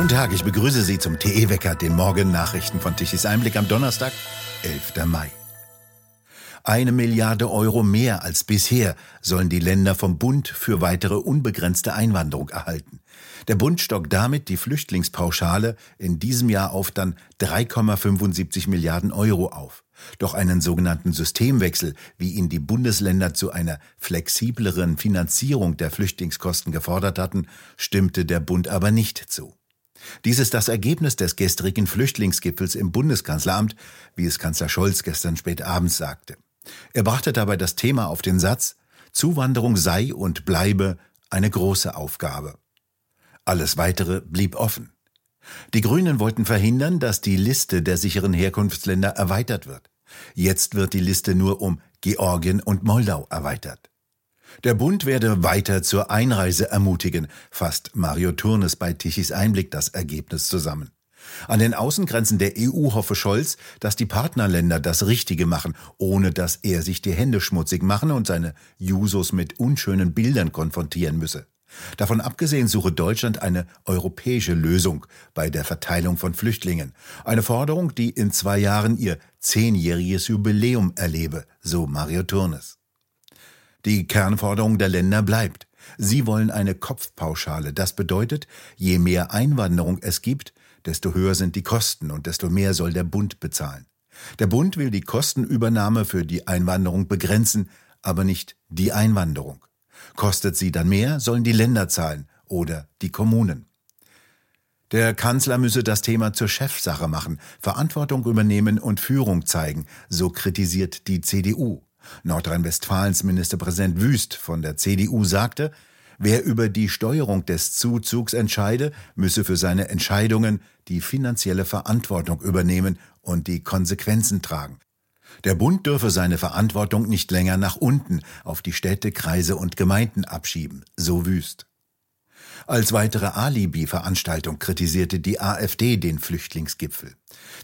Guten Tag, ich begrüße Sie zum TE-Wecker, den Morgen-Nachrichten von Tichys Einblick am Donnerstag, 11. Mai. Eine Milliarde Euro mehr als bisher sollen die Länder vom Bund für weitere unbegrenzte Einwanderung erhalten. Der Bund stockt damit die Flüchtlingspauschale in diesem Jahr auf dann 3,75 Milliarden Euro auf. Doch einen sogenannten Systemwechsel, wie ihn die Bundesländer zu einer flexibleren Finanzierung der Flüchtlingskosten gefordert hatten, stimmte der Bund aber nicht zu. Dies ist das Ergebnis des gestrigen Flüchtlingsgipfels im Bundeskanzleramt, wie es Kanzler Scholz gestern spät abends sagte. Er brachte dabei das Thema auf den Satz, Zuwanderung sei und bleibe eine große Aufgabe. Alles Weitere blieb offen. Die Grünen wollten verhindern, dass die Liste der sicheren Herkunftsländer erweitert wird. Jetzt wird die Liste nur um Georgien und Moldau erweitert. Der Bund werde weiter zur Einreise ermutigen, fasst Mario Turnes bei Tichys Einblick das Ergebnis zusammen. An den Außengrenzen der EU hoffe Scholz, dass die Partnerländer das Richtige machen, ohne dass er sich die Hände schmutzig machen und seine Jusos mit unschönen Bildern konfrontieren müsse. Davon abgesehen suche Deutschland eine europäische Lösung bei der Verteilung von Flüchtlingen. Eine Forderung, die in zwei Jahren ihr zehnjähriges Jubiläum erlebe, so Mario Turnes. Die Kernforderung der Länder bleibt. Sie wollen eine Kopfpauschale. Das bedeutet, je mehr Einwanderung es gibt, desto höher sind die Kosten und desto mehr soll der Bund bezahlen. Der Bund will die Kostenübernahme für die Einwanderung begrenzen, aber nicht die Einwanderung. Kostet sie dann mehr, sollen die Länder zahlen oder die Kommunen. Der Kanzler müsse das Thema zur Chefsache machen, Verantwortung übernehmen und Führung zeigen, so kritisiert die CDU. Nordrhein-Westfalens Ministerpräsident Wüst von der CDU sagte, Wer über die Steuerung des Zuzugs entscheide, müsse für seine Entscheidungen die finanzielle Verantwortung übernehmen und die Konsequenzen tragen. Der Bund dürfe seine Verantwortung nicht länger nach unten auf die Städte, Kreise und Gemeinden abschieben, so wüst. Als weitere Alibi-Veranstaltung kritisierte die AfD den Flüchtlingsgipfel.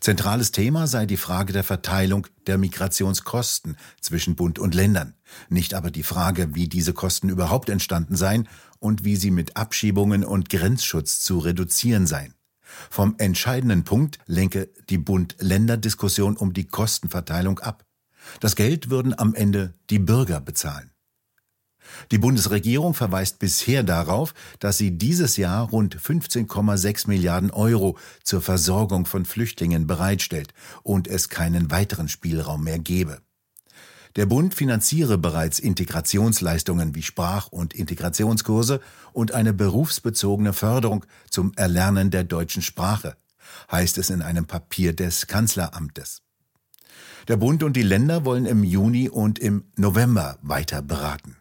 Zentrales Thema sei die Frage der Verteilung der Migrationskosten zwischen Bund und Ländern, nicht aber die Frage, wie diese Kosten überhaupt entstanden seien und wie sie mit Abschiebungen und Grenzschutz zu reduzieren seien. Vom entscheidenden Punkt lenke die Bund-Länder-Diskussion um die Kostenverteilung ab. Das Geld würden am Ende die Bürger bezahlen. Die Bundesregierung verweist bisher darauf, dass sie dieses Jahr rund 15,6 Milliarden Euro zur Versorgung von Flüchtlingen bereitstellt und es keinen weiteren Spielraum mehr gebe. Der Bund finanziere bereits Integrationsleistungen wie Sprach- und Integrationskurse und eine berufsbezogene Förderung zum Erlernen der deutschen Sprache, heißt es in einem Papier des Kanzleramtes. Der Bund und die Länder wollen im Juni und im November weiter beraten.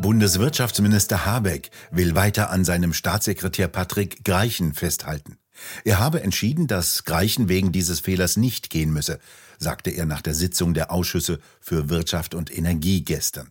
Bundeswirtschaftsminister Habeck will weiter an seinem Staatssekretär Patrick Greichen festhalten. Er habe entschieden, dass Greichen wegen dieses Fehlers nicht gehen müsse, sagte er nach der Sitzung der Ausschüsse für Wirtschaft und Energie gestern.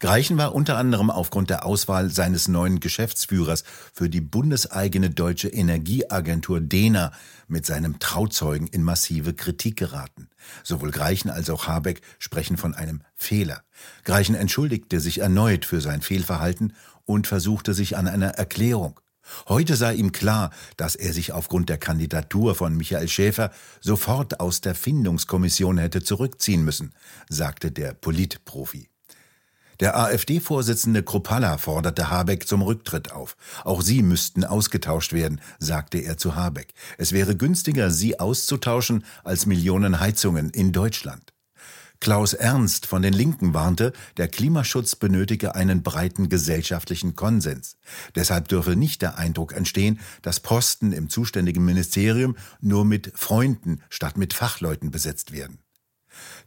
Greichen war unter anderem aufgrund der Auswahl seines neuen Geschäftsführers für die bundeseigene deutsche Energieagentur DENA mit seinem Trauzeugen in massive Kritik geraten. Sowohl Greichen als auch Habeck sprechen von einem Fehler. Greichen entschuldigte sich erneut für sein Fehlverhalten und versuchte sich an einer Erklärung. Heute sei ihm klar, dass er sich aufgrund der Kandidatur von Michael Schäfer sofort aus der Findungskommission hätte zurückziehen müssen, sagte der Politprofi. Der AfD-Vorsitzende Kruppalla forderte Habeck zum Rücktritt auf. Auch sie müssten ausgetauscht werden, sagte er zu Habeck. Es wäre günstiger, sie auszutauschen, als Millionen Heizungen in Deutschland. Klaus Ernst von den Linken warnte, der Klimaschutz benötige einen breiten gesellschaftlichen Konsens. Deshalb dürfe nicht der Eindruck entstehen, dass Posten im zuständigen Ministerium nur mit Freunden statt mit Fachleuten besetzt werden.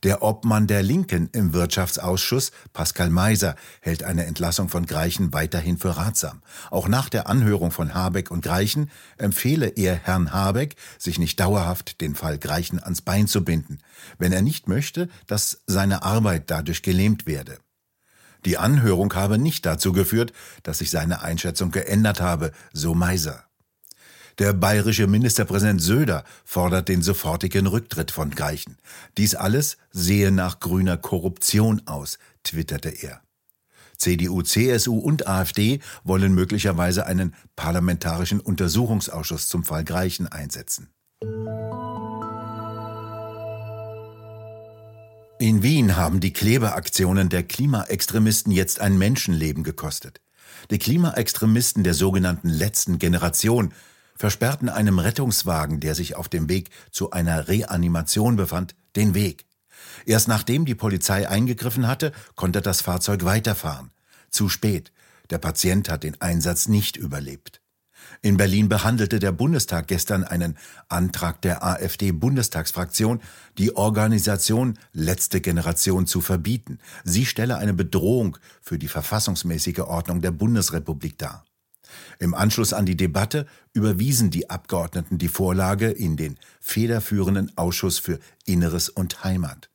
Der Obmann der Linken im Wirtschaftsausschuss, Pascal Meiser, hält eine Entlassung von Greichen weiterhin für ratsam. Auch nach der Anhörung von Habeck und Greichen empfehle er Herrn Habeck, sich nicht dauerhaft den Fall Greichen ans Bein zu binden, wenn er nicht möchte, dass seine Arbeit dadurch gelähmt werde. Die Anhörung habe nicht dazu geführt, dass sich seine Einschätzung geändert habe, so Meiser. Der bayerische Ministerpräsident Söder fordert den sofortigen Rücktritt von Greichen. Dies alles sehe nach grüner Korruption aus, twitterte er. CDU, CSU und AfD wollen möglicherweise einen parlamentarischen Untersuchungsausschuss zum Fall Greichen einsetzen. In Wien haben die Klebeaktionen der Klimaextremisten jetzt ein Menschenleben gekostet. Die Klimaextremisten der sogenannten letzten Generation versperrten einem Rettungswagen, der sich auf dem Weg zu einer Reanimation befand, den Weg. Erst nachdem die Polizei eingegriffen hatte, konnte das Fahrzeug weiterfahren. Zu spät. Der Patient hat den Einsatz nicht überlebt. In Berlin behandelte der Bundestag gestern einen Antrag der AfD-Bundestagsfraktion, die Organisation Letzte Generation zu verbieten. Sie stelle eine Bedrohung für die verfassungsmäßige Ordnung der Bundesrepublik dar. Im Anschluss an die Debatte überwiesen die Abgeordneten die Vorlage in den federführenden Ausschuss für Inneres und Heimat.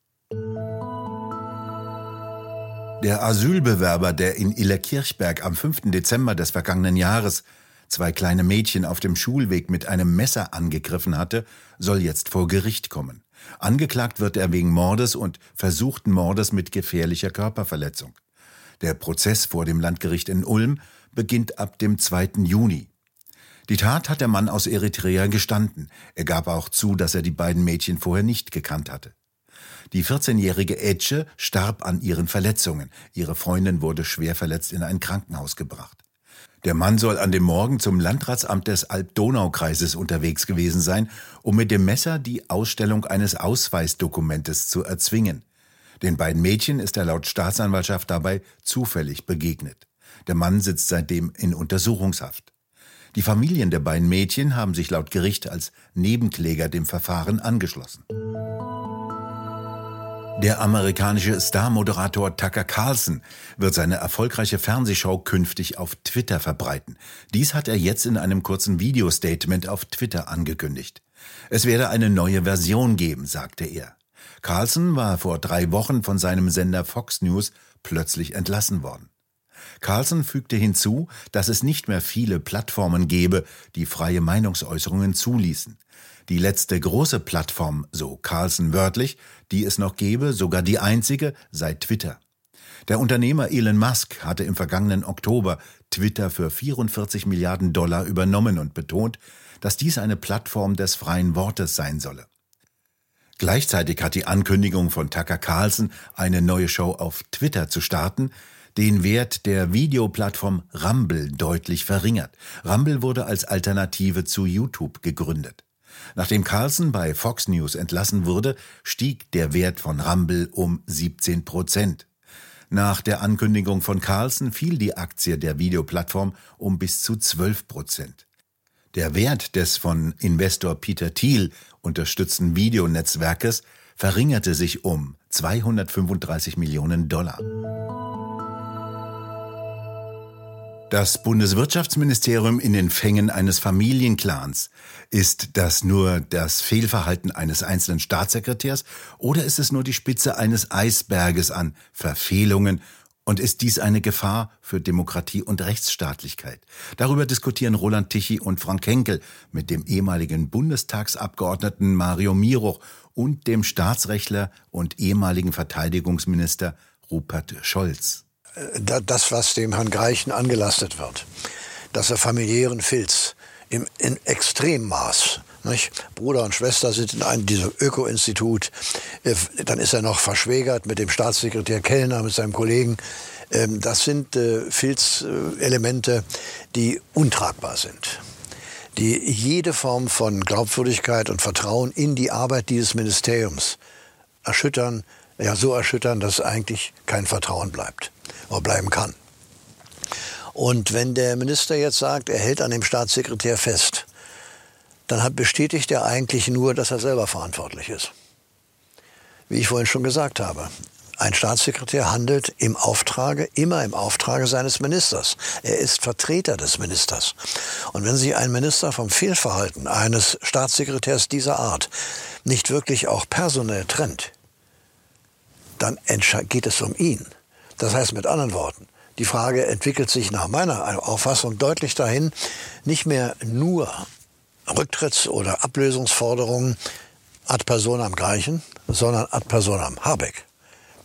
Der Asylbewerber, der in Illerkirchberg am 5. Dezember des vergangenen Jahres zwei kleine Mädchen auf dem Schulweg mit einem Messer angegriffen hatte, soll jetzt vor Gericht kommen. Angeklagt wird er wegen Mordes und versuchten Mordes mit gefährlicher Körperverletzung. Der Prozess vor dem Landgericht in Ulm beginnt ab dem 2. Juni. Die Tat hat der Mann aus Eritrea gestanden. Er gab auch zu, dass er die beiden Mädchen vorher nicht gekannt hatte. Die 14-jährige Etche starb an ihren Verletzungen. Ihre Freundin wurde schwer verletzt in ein Krankenhaus gebracht. Der Mann soll an dem Morgen zum Landratsamt des Alb-Donau-Kreises unterwegs gewesen sein, um mit dem Messer die Ausstellung eines Ausweisdokumentes zu erzwingen. Den beiden Mädchen ist er laut Staatsanwaltschaft dabei zufällig begegnet. Der Mann sitzt seitdem in Untersuchungshaft. Die Familien der beiden Mädchen haben sich laut Gericht als Nebenkläger dem Verfahren angeschlossen. Der amerikanische Star-Moderator Tucker Carlson wird seine erfolgreiche Fernsehshow künftig auf Twitter verbreiten. Dies hat er jetzt in einem kurzen Videostatement auf Twitter angekündigt. Es werde eine neue Version geben, sagte er. Carlson war vor drei Wochen von seinem Sender Fox News plötzlich entlassen worden. Carlson fügte hinzu, dass es nicht mehr viele Plattformen gebe, die freie Meinungsäußerungen zuließen. Die letzte große Plattform, so Carlson wörtlich, die es noch gebe, sogar die einzige, sei Twitter. Der Unternehmer Elon Musk hatte im vergangenen Oktober Twitter für 44 Milliarden Dollar übernommen und betont, dass dies eine Plattform des freien Wortes sein solle. Gleichzeitig hat die Ankündigung von Tucker Carlson, eine neue Show auf Twitter zu starten, den Wert der Videoplattform Rumble deutlich verringert. Rumble wurde als Alternative zu YouTube gegründet. Nachdem Carlson bei Fox News entlassen wurde, stieg der Wert von Rumble um 17 Prozent. Nach der Ankündigung von Carlson fiel die Aktie der Videoplattform um bis zu 12 Prozent. Der Wert des von Investor Peter Thiel unterstützten Videonetzwerkes verringerte sich um 235 Millionen Dollar. Das Bundeswirtschaftsministerium in den Fängen eines Familienclans. Ist das nur das Fehlverhalten eines einzelnen Staatssekretärs oder ist es nur die Spitze eines Eisberges an Verfehlungen und ist dies eine Gefahr für Demokratie und Rechtsstaatlichkeit? Darüber diskutieren Roland Tichy und Frank Henkel mit dem ehemaligen Bundestagsabgeordneten Mario Miroch und dem Staatsrechtler und ehemaligen Verteidigungsminister Rupert Scholz das, was dem Herrn Greichen angelastet wird, dass er familiären Filz im in Extremmaß nicht? Bruder und Schwester sind in einem diesem Öko-Institut. Äh, dann ist er noch verschwägert mit dem Staatssekretär Kellner, mit seinem Kollegen. Ähm, das sind äh, Filzelemente, die untragbar sind. Die jede Form von Glaubwürdigkeit und Vertrauen in die Arbeit dieses Ministeriums erschüttern, ja so erschüttern, dass eigentlich kein Vertrauen bleibt bleiben kann. Und wenn der Minister jetzt sagt, er hält an dem Staatssekretär fest, dann hat, bestätigt er eigentlich nur, dass er selber verantwortlich ist. Wie ich vorhin schon gesagt habe, ein Staatssekretär handelt im Auftrage, immer im Auftrage seines Ministers. Er ist Vertreter des Ministers. Und wenn sich ein Minister vom Fehlverhalten eines Staatssekretärs dieser Art nicht wirklich auch personell trennt, dann geht es um ihn. Das heißt mit anderen Worten, die Frage entwickelt sich nach meiner Auffassung deutlich dahin, nicht mehr nur Rücktritts- oder Ablösungsforderungen ad personam Greichen, sondern ad personam Habeck.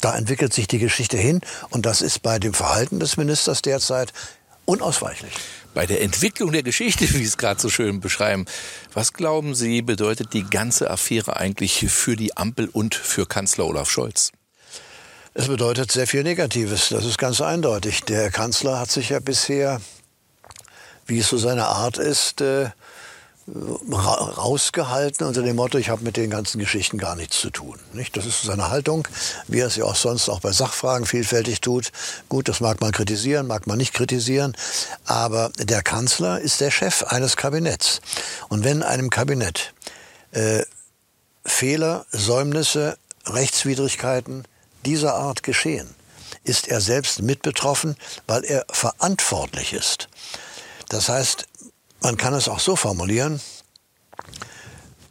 Da entwickelt sich die Geschichte hin und das ist bei dem Verhalten des Ministers derzeit unausweichlich. Bei der Entwicklung der Geschichte, wie Sie es gerade so schön beschreiben, was glauben Sie, bedeutet die ganze Affäre eigentlich für die Ampel und für Kanzler Olaf Scholz? Es bedeutet sehr viel Negatives, das ist ganz eindeutig. Der Kanzler hat sich ja bisher, wie es so seine Art ist, äh, rausgehalten unter dem Motto, ich habe mit den ganzen Geschichten gar nichts zu tun. Das ist seine Haltung, wie er es ja auch sonst auch bei Sachfragen vielfältig tut. Gut, das mag man kritisieren, mag man nicht kritisieren, aber der Kanzler ist der Chef eines Kabinetts. Und wenn einem Kabinett äh, Fehler, Säumnisse, Rechtswidrigkeiten dieser Art geschehen, ist er selbst mit betroffen, weil er verantwortlich ist. Das heißt, man kann es auch so formulieren.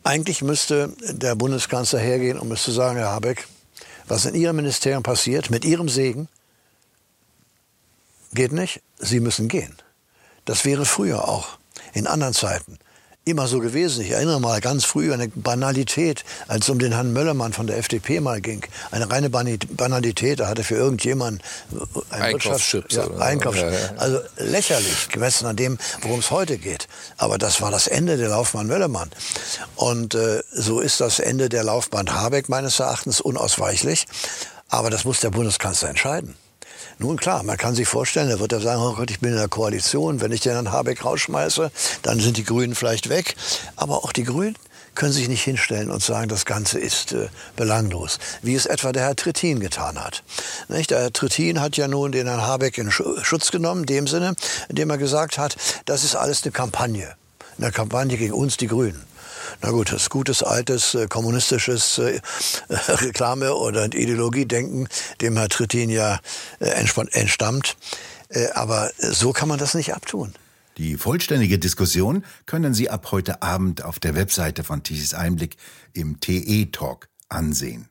Eigentlich müsste der Bundeskanzler hergehen und müsste sagen, Herr Habeck, was in Ihrem Ministerium passiert, mit Ihrem Segen, geht nicht. Sie müssen gehen. Das wäre früher auch, in anderen Zeiten immer so gewesen. Ich erinnere mal ganz früh an eine Banalität, als es um den Herrn Möllermann von der FDP mal ging. Eine reine Banalität. Er hatte für irgendjemanden äh, ein Einkaufschips. Ja, Einkaufs ja, ja. Also lächerlich, gemessen an dem, worum es heute geht. Aber das war das Ende der Laufbahn Möllermann. Und äh, so ist das Ende der Laufbahn Habeck meines Erachtens unausweichlich. Aber das muss der Bundeskanzler entscheiden. Nun klar, man kann sich vorstellen, er wird ja sagen, oh Gott, ich bin in der Koalition, wenn ich den Herrn Habeck rausschmeiße, dann sind die Grünen vielleicht weg. Aber auch die Grünen können sich nicht hinstellen und sagen, das Ganze ist äh, belanglos, wie es etwa der Herr Trittin getan hat. Nicht? Der Herr Trittin hat ja nun den Herrn Habeck in Schutz genommen, in dem Sinne, indem er gesagt hat, das ist alles eine Kampagne. Eine Kampagne gegen uns, die Grünen. Na gut, das gutes, altes, äh, kommunistisches äh, Reklame- oder Ideologiedenken, dem Herr Trittin ja äh, entstammt. Äh, aber so kann man das nicht abtun. Die vollständige Diskussion können Sie ab heute Abend auf der Webseite von Tichys Einblick im TE-Talk ansehen.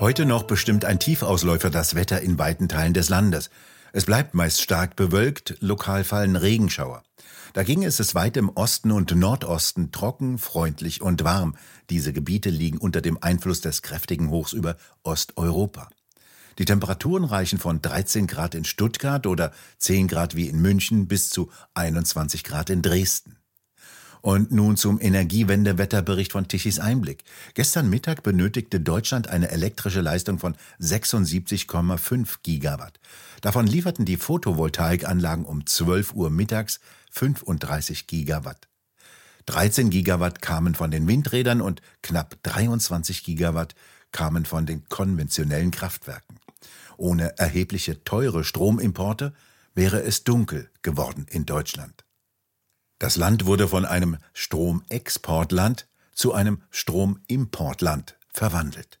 Heute noch bestimmt ein Tiefausläufer das Wetter in weiten Teilen des Landes. Es bleibt meist stark bewölkt, lokal fallen Regenschauer. Da ging es es weit im Osten und Nordosten trocken, freundlich und warm. Diese Gebiete liegen unter dem Einfluss des kräftigen Hochs über Osteuropa. Die Temperaturen reichen von 13 Grad in Stuttgart oder 10 Grad wie in München bis zu 21 Grad in Dresden. Und nun zum Energiewendewetterbericht von Tichys Einblick. Gestern Mittag benötigte Deutschland eine elektrische Leistung von 76,5 Gigawatt. Davon lieferten die Photovoltaikanlagen um 12 Uhr mittags 35 Gigawatt. 13 Gigawatt kamen von den Windrädern und knapp 23 Gigawatt kamen von den konventionellen Kraftwerken. Ohne erhebliche teure Stromimporte wäre es dunkel geworden in Deutschland. Das Land wurde von einem Stromexportland zu einem Stromimportland verwandelt.